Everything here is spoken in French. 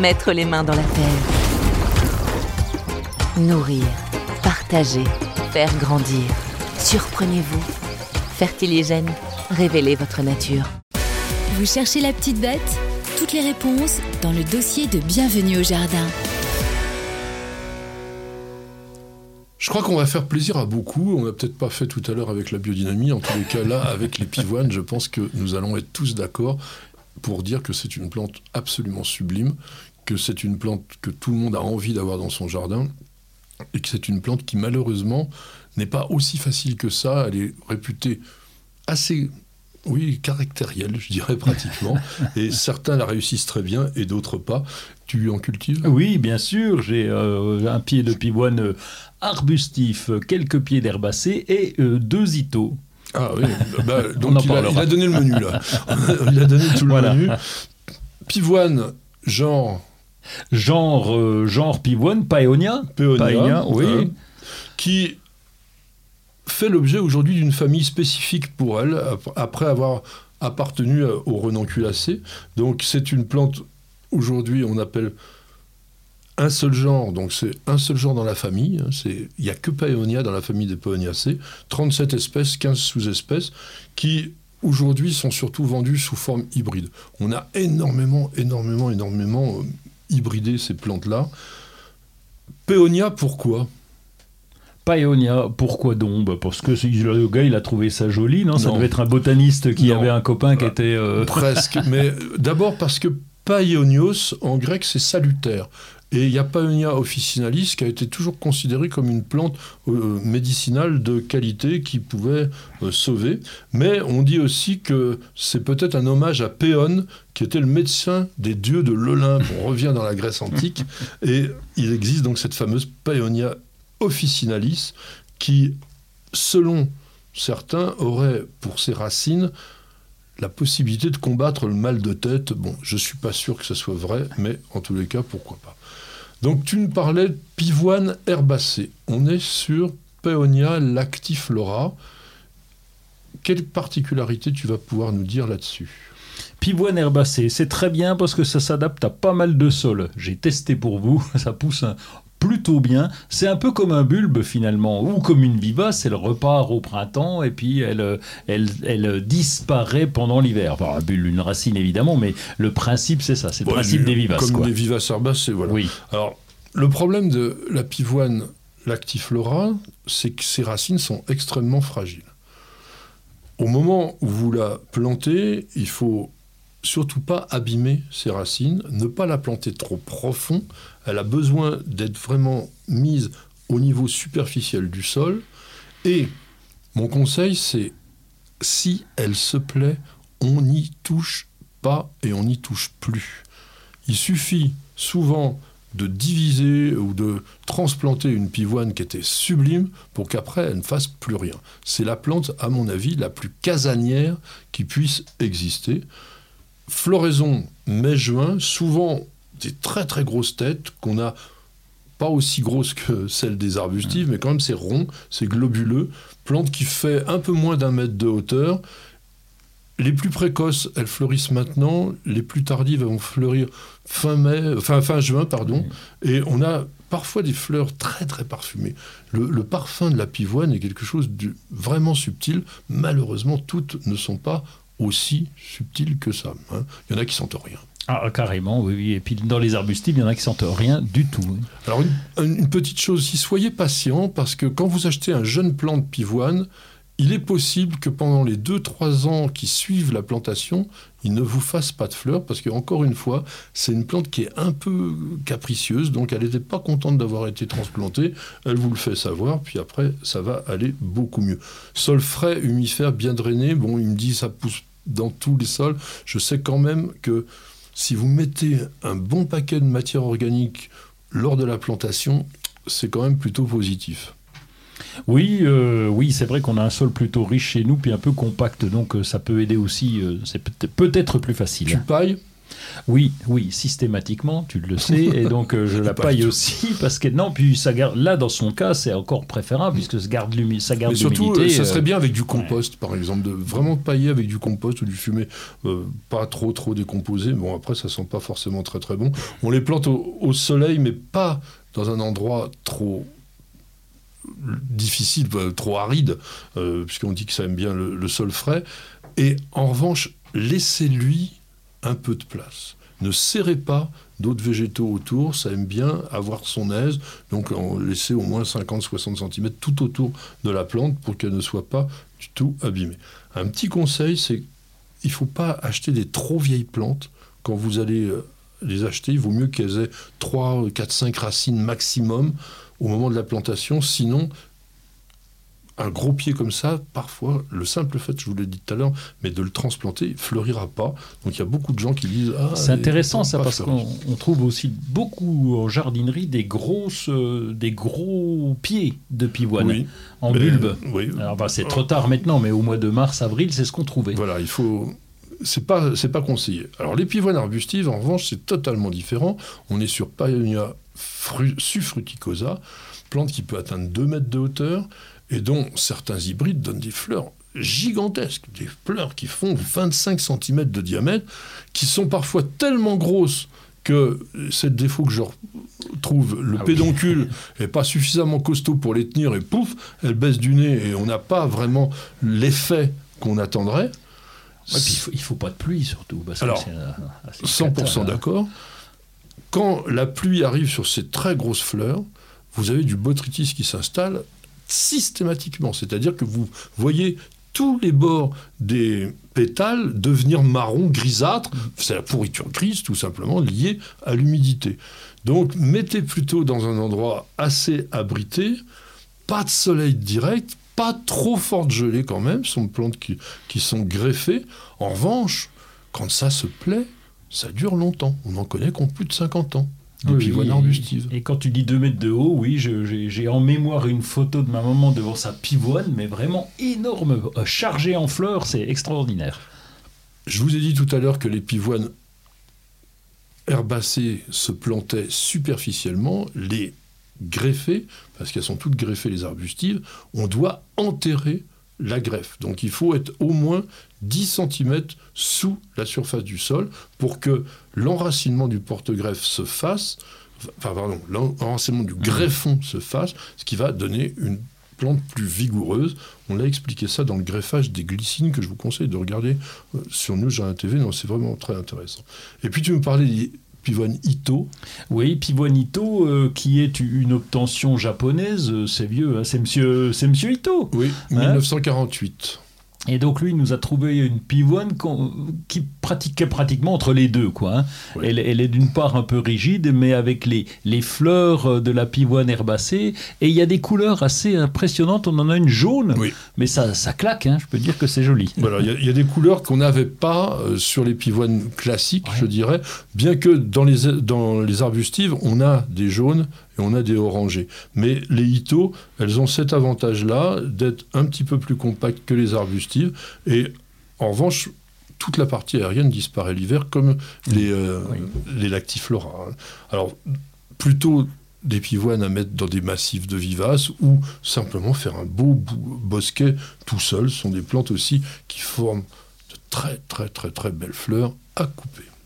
Mettre les mains dans la terre. Nourrir, partager, faire grandir. Surprenez-vous. Fertiligène, révélez votre nature. Vous cherchez la petite bête? Toutes les réponses dans le dossier de Bienvenue au Jardin. Je crois qu'on va faire plaisir à beaucoup. On n'a peut-être pas fait tout à l'heure avec la biodynamie. En tous les cas, là, avec les pivoines, je pense que nous allons être tous d'accord pour dire que c'est une plante absolument sublime, que c'est une plante que tout le monde a envie d'avoir dans son jardin, et que c'est une plante qui malheureusement n'est pas aussi facile que ça. Elle est réputée assez, oui, caractérielle, je dirais pratiquement, et certains la réussissent très bien et d'autres pas. Tu en cultives? Oui, bien sûr. J'ai euh, un pied de pivoine euh, arbustif, quelques pieds d'herbacées et euh, deux itos. Ah oui, bah, donc il a, il a, donné le menu là. il a donné tout le menu. Pivoine, genre Genre, euh, genre pivoine, paeonia. Péonia, Paeonia, oui. qui fait l'objet aujourd'hui d'une famille spécifique pour elle, ap- après avoir appartenu à- au renonculacé. Donc c'est une plante, aujourd'hui on appelle un seul genre, donc c'est un seul genre dans la famille. hein, c'est- Il n'y a que Paeonia dans la famille des Paeoniacées, 37 espèces, 15 sous-espèces, qui aujourd'hui sont surtout vendues sous forme hybride. On a énormément, énormément, énormément euh, hybridé ces plantes-là. Péonia, pourquoi? Paeonia, pourquoi donc? Bah, Parce que le gars, il a trouvé ça joli, non, Ça devait être un botaniste qui Non. avait un copain qui Ah, était... euh, Presque. Mais euh, d'abord parce que Paionios, en grec, c'est salutaire. Et il y a Paeonia officinalis qui a été toujours considérée comme une plante euh, médicinale de qualité qui pouvait euh, sauver. Mais on dit aussi que c'est peut-être un hommage à Péon, qui était le médecin des dieux de l'Olympe. On revient dans la Grèce antique. Et il existe donc cette fameuse Paeonia officinalis qui, selon certains, aurait pour ses racines la possibilité de combattre le mal de tête. Bon, je suis pas sûr que ce soit vrai, mais en tous les cas, pourquoi pas. Donc tu me parlais de pivoine herbacée. On est sur Paeonia lactiflora. Quelle particularité tu vas pouvoir nous dire là-dessus? Pivoine herbacée, c'est très bien parce que ça s'adapte à pas mal de sols. J'ai testé pour vous, ça pousse un- plutôt bien. C'est un peu comme un bulbe finalement, ou comme une vivace, elle repart au printemps et puis elle, euh, elle, elle disparaît pendant l'hiver. Enfin, un bulbe, une racine évidemment, mais le principe c'est ça, c'est le principe des vivaces. Comme quoi. des vivaces herbacées, voilà. Oui. Alors, le problème de la pivoine lactiflora, c'est que ses racines sont extrêmement fragiles. Au moment où vous la plantez, il faut surtout pas abîmer ses racines, ne pas la planter trop profond. Elle a besoin d'être vraiment mise au niveau superficiel du sol. Et mon conseil, c'est si elle se plaît, on n'y touche pas et on n'y touche plus. Il suffit souvent de diviser ou de transplanter une pivoine qui était sublime pour qu'après elle ne fasse plus rien. C'est la plante, à mon avis, la plus casanière qui puisse exister. Floraison mai-juin, souvent des très très grosses têtes qu'on a pas aussi grosses que celles des arbustifs, mais quand même c'est rond, c'est globuleux. Plante qui fait un peu moins d'un mètre de hauteur. Les plus précoces, elles fleurissent maintenant. Les plus tardives, elles vont fleurir fin mai, fin, fin juin, pardon. Et on a parfois des fleurs très très parfumées. Le, le parfum de la pivoine est quelque chose de vraiment subtil. Malheureusement, toutes ne sont pas aussi subtiles que ça. hein. Il y en a qui sentent rien. Ah, carrément, oui, oui. Et puis dans les arbustifs, il y en a qui sentent rien du tout. oui. Alors une, une petite chose aussi, soyez patient parce que quand vous achetez un jeune plant de pivoine, il est possible que pendant les 2-3 ans qui suivent la plantation, il ne vous fasse pas de fleurs parce que encore une fois, c'est une plante qui est un peu capricieuse, donc elle n'était pas contente d'avoir été transplantée. Elle vous le fait savoir, puis après ça va aller beaucoup mieux. Sol frais, humifère, bien drainé. Bon, il me dit ça pousse dans tous les sols. Je sais quand même que si vous mettez un bon paquet de matière organique lors de la plantation, c'est quand même plutôt positif. Oui, euh, oui, c'est vrai qu'on a un sol plutôt riche chez nous, puis un peu compact, donc euh, ça peut aider aussi. euh, c'est peut- peut-être plus facile. Tu pailles? Oui, oui, systématiquement, tu le sais, et donc euh, je la paille aussi parce que non, puis ça garde. Là, dans son cas, c'est encore préférable puisque ça garde l'humidité. Ça garde Mais surtout, l'humidité, ça euh, serait bien avec du compost, par exemple, de vraiment pailler avec du compost ou du euh, pas trop trop décomposé. Bon, après, ça sent pas forcément très très bon. On les plante au, au soleil, mais pas dans un endroit trop difficile, trop aride, euh, puisqu'on dit que ça aime bien le, le sol frais. Et en revanche, laissez-lui un peu de place. Ne serrez pas d'autres végétaux autour, ça aime bien avoir son aise, donc en laisser au moins 50-60 cm tout autour de la plante pour qu'elle ne soit pas du tout abîmée. Un petit conseil, c'est il ne faut pas acheter des trop vieilles plantes. Quand vous allez euh, les acheter, il vaut mieux qu'elles aient 3, 4, 5 racines maximum au moment de la plantation, sinon un gros pied comme ça, parfois, le simple fait, je vous l'ai dit tout à l'heure, mais de le transplanter, fleurira pas. Donc il y a beaucoup de gens qui disent ah, C'est intéressant ça parce qu'on on trouve aussi beaucoup en jardinerie des grosses, euh, des gros pieds de pivoine Oui, en mais- bulbe. Oui, Alors bah, c'est trop tard maintenant, mais au mois de mars, avril, c'est ce qu'on trouvait. Voilà, il faut. C'est pas, pas conseillé. Alors, les pivoines arbustives, en revanche, c'est totalement différent. On est sur Paeonia fru- suffruticosa, plante qui peut atteindre 2 mètres de hauteur et dont certains hybrides donnent des fleurs gigantesques, des fleurs qui font 25 cm de diamètre, qui sont parfois tellement grosses que c'est le défaut que je trouve, le Ah pédoncule est pas suffisamment costaud pour les tenir et pouf, elles baissent du nez et on n'a pas vraiment l'effet qu'on attendrait. Ouais, puis il faut, il faut pas de pluie surtout. Parce Alors, que euh, assez 100% cata, hein. d'accord. Quand la pluie arrive sur ces très grosses fleurs, vous avez du botrytis qui s'installe systématiquement. C'est-à-dire que vous voyez tous les bords des pétales devenir marron, grisâtre. C'est la pourriture grise, tout simplement, liée à l'humidité. Donc, mettez plutôt dans un endroit assez abrité, pas de soleil direct, pas trop forte gelée quand même, ce sont plantes qui sont greffées. En revanche, quand ça se plaît, ça dure longtemps. On en connaît qui ont plus de 50 ans. Des Oui, pivoines arbustives. Et quand tu dis 2 mètres de haut, oui, j'ai en mémoire une photo de ma maman devant sa pivoine, mais vraiment énorme, euh, chargée en fleurs, c'est extraordinaire. Je vous ai dit tout à l'heure que les pivoines herbacées se plantaient superficiellement. Les greffées, parce qu'elles sont toutes greffées les arbustives, on doit enterrer la greffe. Donc il faut être au moins 10 cm sous la surface du sol pour que l'enracinement du porte-greffe se fasse, enfin pardon, l'enracinement du greffon se fasse, ce qui va donner une plante plus vigoureuse. On l'a expliqué ça dans le greffage des glycines que je vous conseille de regarder euh, sur News Jardin TV. Non, c'est vraiment très intéressant. Et puis tu me parlais des pivoines Ito. Oui, Pivoinito, euh, qui est une obtention japonaise, euh, c'est vieux, hein, c'est monsieur, c'est monsieur Ito. Oui, Hein? 1948. Et donc lui il nous a trouvé une pivoine qui pratiquait pratiquement entre les deux. Quoi, hein. Oui. elle, elle est d'une part un peu rigide, mais avec les, les fleurs euh, de la pivoine herbacée. Et il y a des couleurs assez impressionnantes. On en a une jaune, Oui. mais ça, ça claque, hein, je peux dire que c'est joli. Voilà, il y a- il y, a des couleurs qu'on n'avait pas euh, sur les pivoines classiques, je dirais, bien que dans les, dans les arbustives, on a des jaunes et on a des orangés. Mais les Ito, elles ont cet avantage-là d'être un petit peu plus compactes que les arbustives. Et en revanche, toute la partie aérienne disparaît l'hiver, comme les, euh, Oui. les lactiflora. hein. Alors, plutôt des pivoines à mettre dans des massifs de vivaces ou simplement faire un beau bosquet tout seul. Ce sont des plantes aussi qui forment de très très très très belles fleurs à couper.